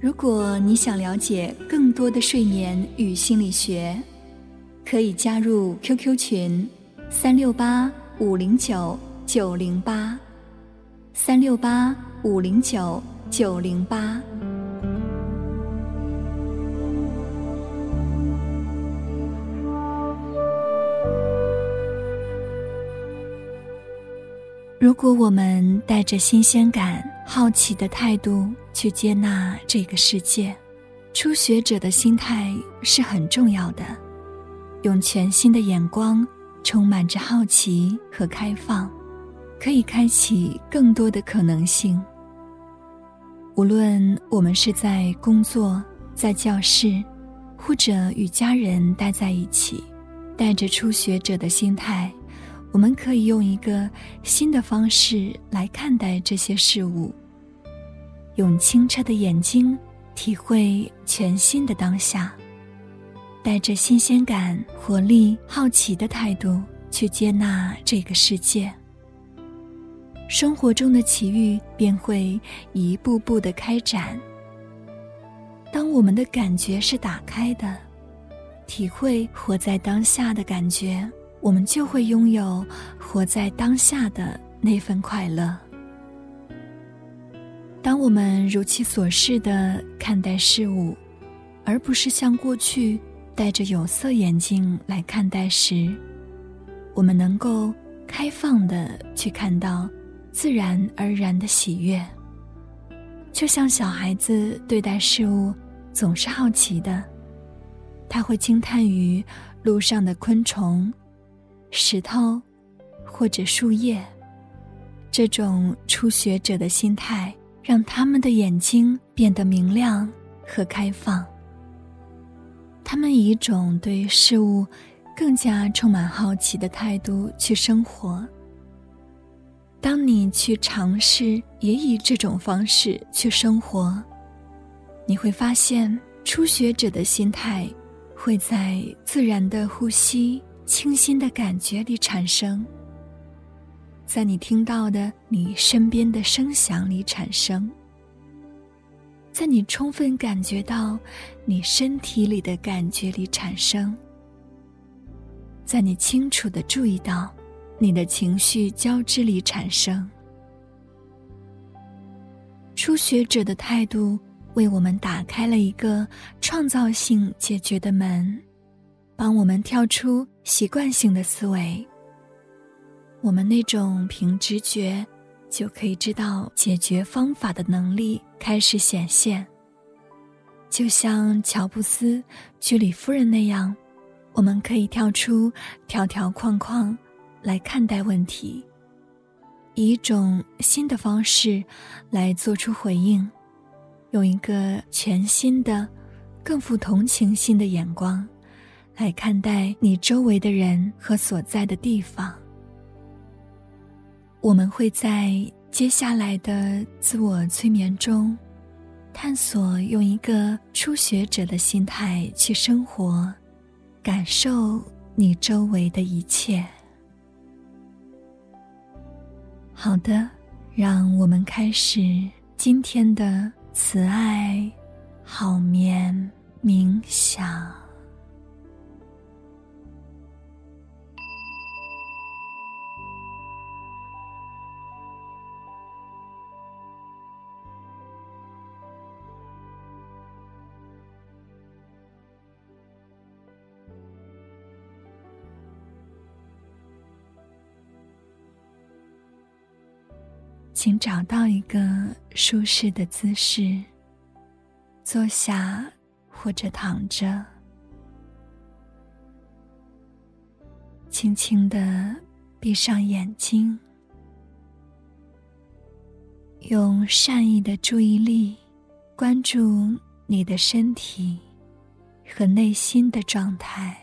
如果你想了解更多的睡眠与心理学，可以加入 QQ 群：三六八五零九九零八，三六八五零九九零八。如果我们带着新鲜感、好奇的态度去接纳这个世界，初学者的心态是很重要的。用全新的眼光，充满着好奇和开放，可以开启更多的可能性。无论我们是在工作、在教室，或者与家人待在一起，带着初学者的心态。我们可以用一个新的方式来看待这些事物，用清澈的眼睛体会全新的当下，带着新鲜感、活力、好奇的态度去接纳这个世界，生活中的奇遇便会一步步的开展。当我们的感觉是打开的，体会活在当下的感觉。我们就会拥有活在当下的那份快乐。当我们如其所示的看待事物，而不是像过去戴着有色眼镜来看待时，我们能够开放的去看到自然而然的喜悦。就像小孩子对待事物总是好奇的，他会惊叹于路上的昆虫。石头，或者树叶，这种初学者的心态，让他们的眼睛变得明亮和开放。他们以一种对事物更加充满好奇的态度去生活。当你去尝试也以这种方式去生活，你会发现初学者的心态会在自然的呼吸。清新的感觉里产生，在你听到的你身边的声响里产生，在你充分感觉到你身体里的感觉里产生，在你清楚的注意到你的情绪交织里产生。初学者的态度为我们打开了一个创造性解决的门。帮我们跳出习惯性的思维，我们那种凭直觉就可以知道解决方法的能力开始显现。就像乔布斯、居里夫人那样，我们可以跳出条条框框来看待问题，以一种新的方式来做出回应，用一个全新的、更富同情心的眼光。来看待你周围的人和所在的地方。我们会在接下来的自我催眠中，探索用一个初学者的心态去生活，感受你周围的一切。好的，让我们开始今天的慈爱好眠冥想。请找到一个舒适的姿势，坐下或者躺着，轻轻的闭上眼睛，用善意的注意力关注你的身体和内心的状态。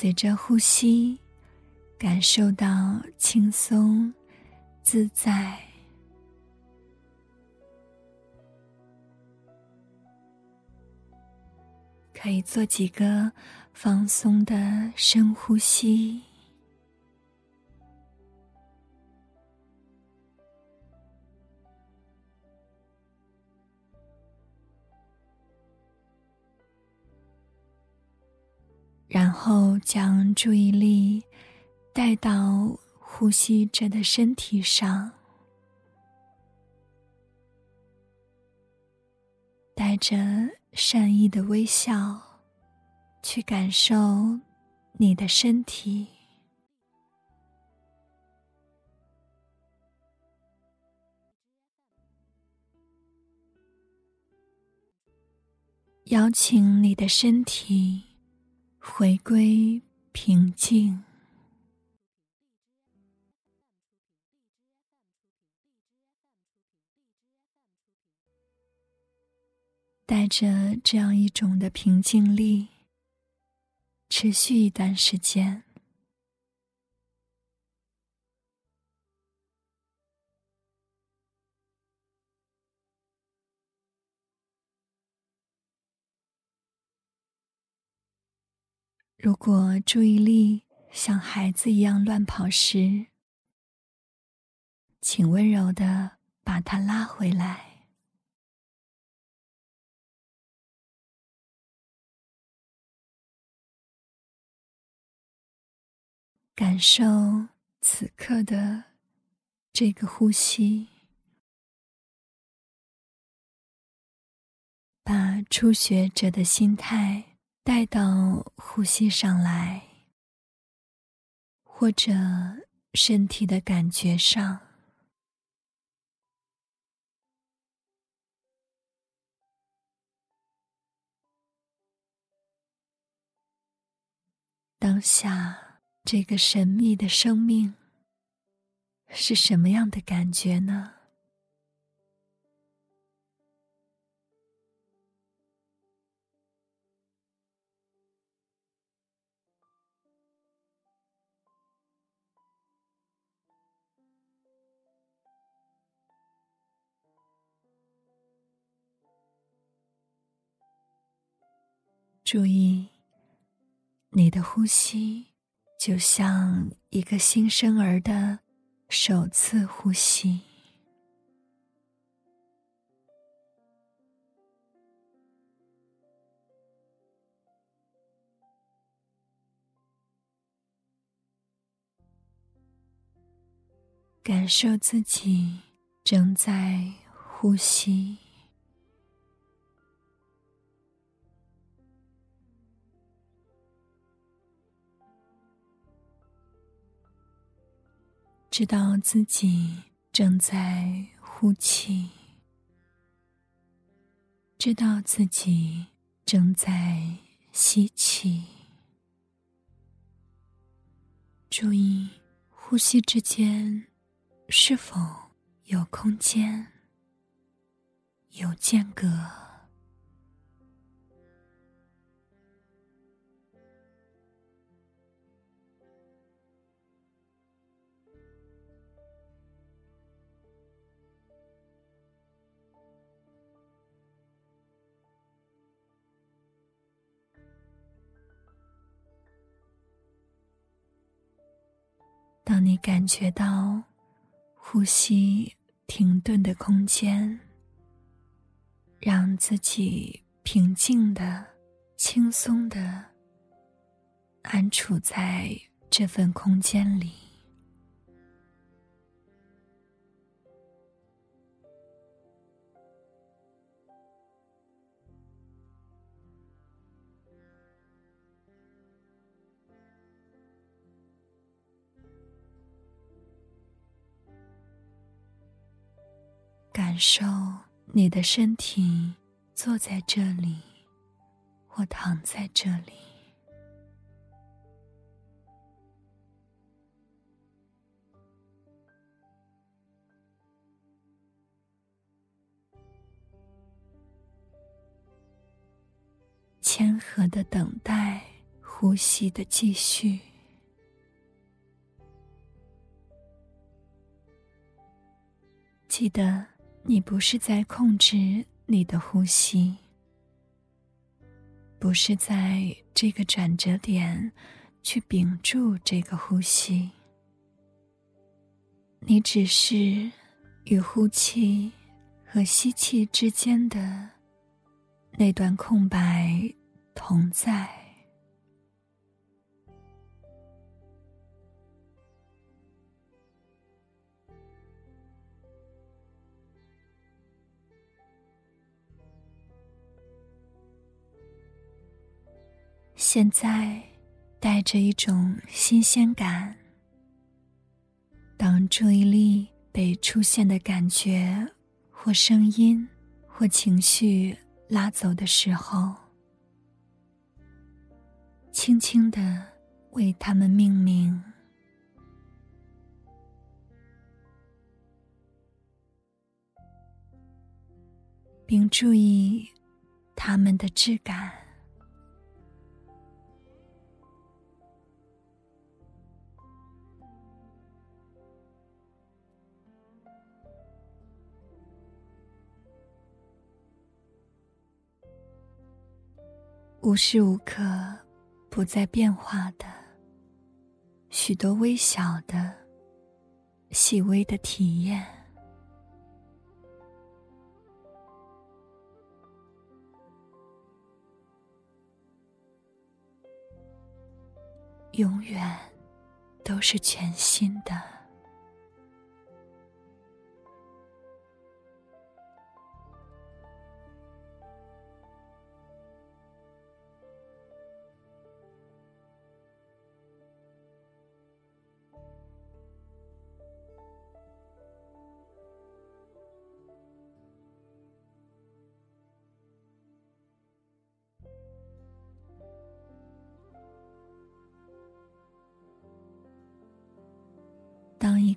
随着呼吸，感受到轻松自在。可以做几个放松的深呼吸，然后将注意力带到呼吸着的身体上，带着。善意的微笑，去感受你的身体，邀请你的身体回归平静。带着这样一种的平静力，持续一段时间。如果注意力像孩子一样乱跑时，请温柔的把它拉回来。感受此刻的这个呼吸，把初学者的心态带到呼吸上来，或者身体的感觉上。当下。这个神秘的生命是什么样的感觉呢？注意你的呼吸。就像一个新生儿的首次呼吸，感受自己正在呼吸。知道自己正在呼气，知道自己正在吸气。注意呼吸之间是否有空间、有间隔。让你感觉到呼吸停顿的空间，让自己平静的、轻松的安处在这份空间里。感受你的身体坐在这里，或躺在这里。谦和的等待，呼吸的继续。记得，你不是在控制你的呼吸，不是在这个转折点去屏住这个呼吸，你只是与呼气和吸气之间的那段空白。同在。现在，带着一种新鲜感。当注意力被出现的感觉、或声音、或情绪拉走的时候。轻轻的为他们命名，并注意它们的质感。无时无刻。不再变化的许多微小的、细微的体验，永远都是全新的。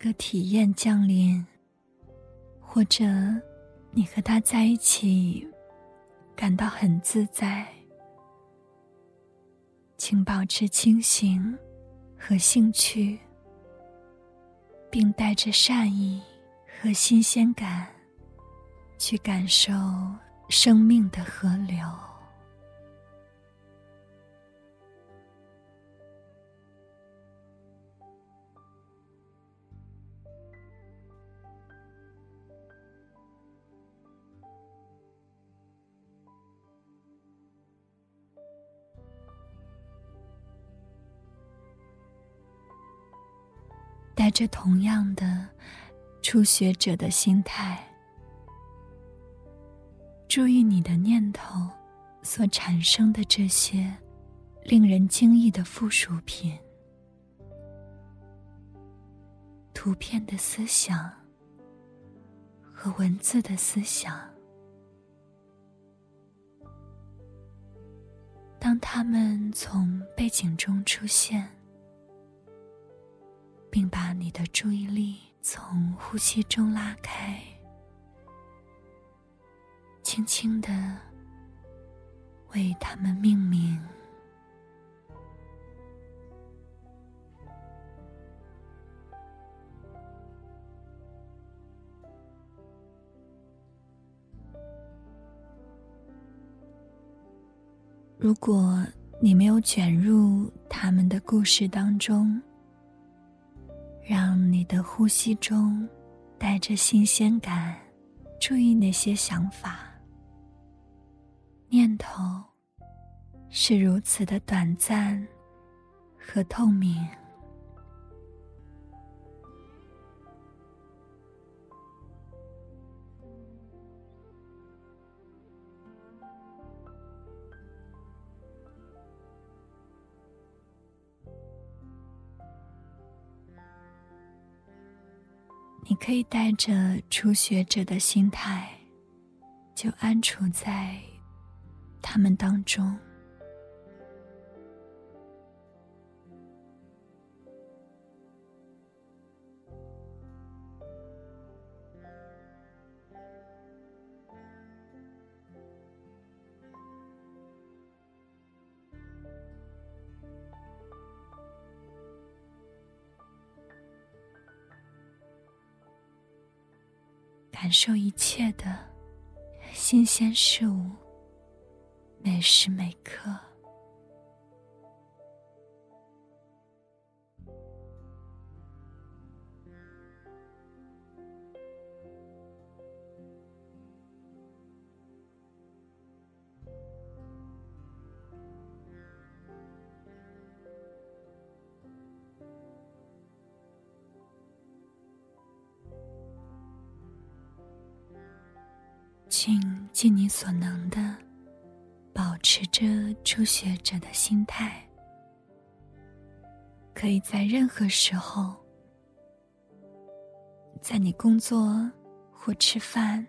个体验降临，或者你和他在一起，感到很自在，请保持清醒和兴趣，并带着善意和新鲜感，去感受生命的河流。带着同样的初学者的心态，注意你的念头所产生的这些令人惊异的附属品、图片的思想和文字的思想。当他们从背景中出现。并把你的注意力从呼吸中拉开，轻轻的为他们命名。如果你没有卷入他们的故事当中，让你的呼吸中带着新鲜感，注意那些想法、念头是如此的短暂和透明。你可以带着初学者的心态，就安处在他们当中。感受一切的新鲜事物，每时每刻。所能的保持着初学者的心态，可以在任何时候，在你工作或吃饭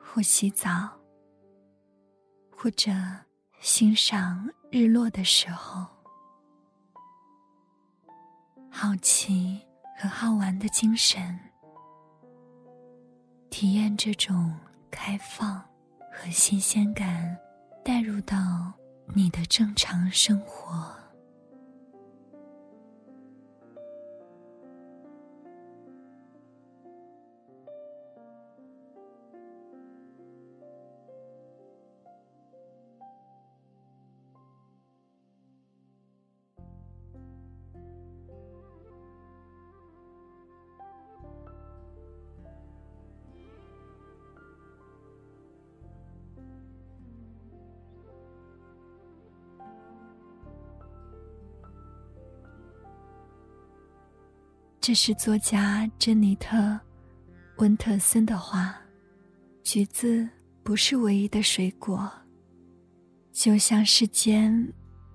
或洗澡，或者欣赏日落的时候，好奇和好玩的精神，体验这种。开放和新鲜感带入到你的正常生活。这是作家珍妮特·温特森的话：“橘子不是唯一的水果，就像世间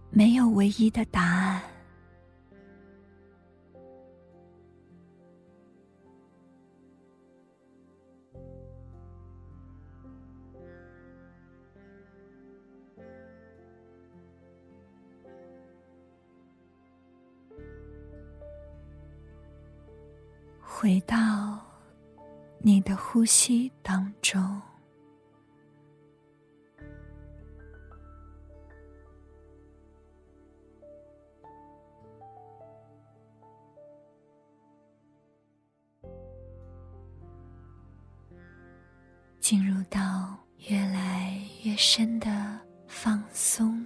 没有唯一的答案。”你的呼吸当中，进入到越来越深的放松。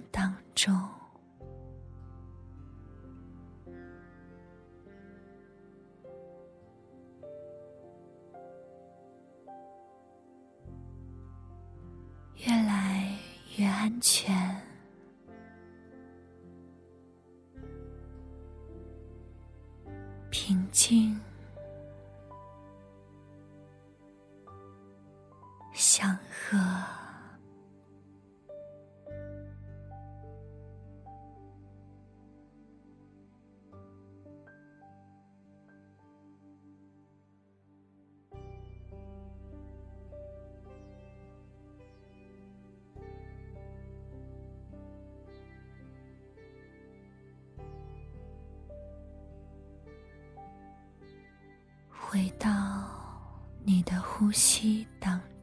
呼吸当。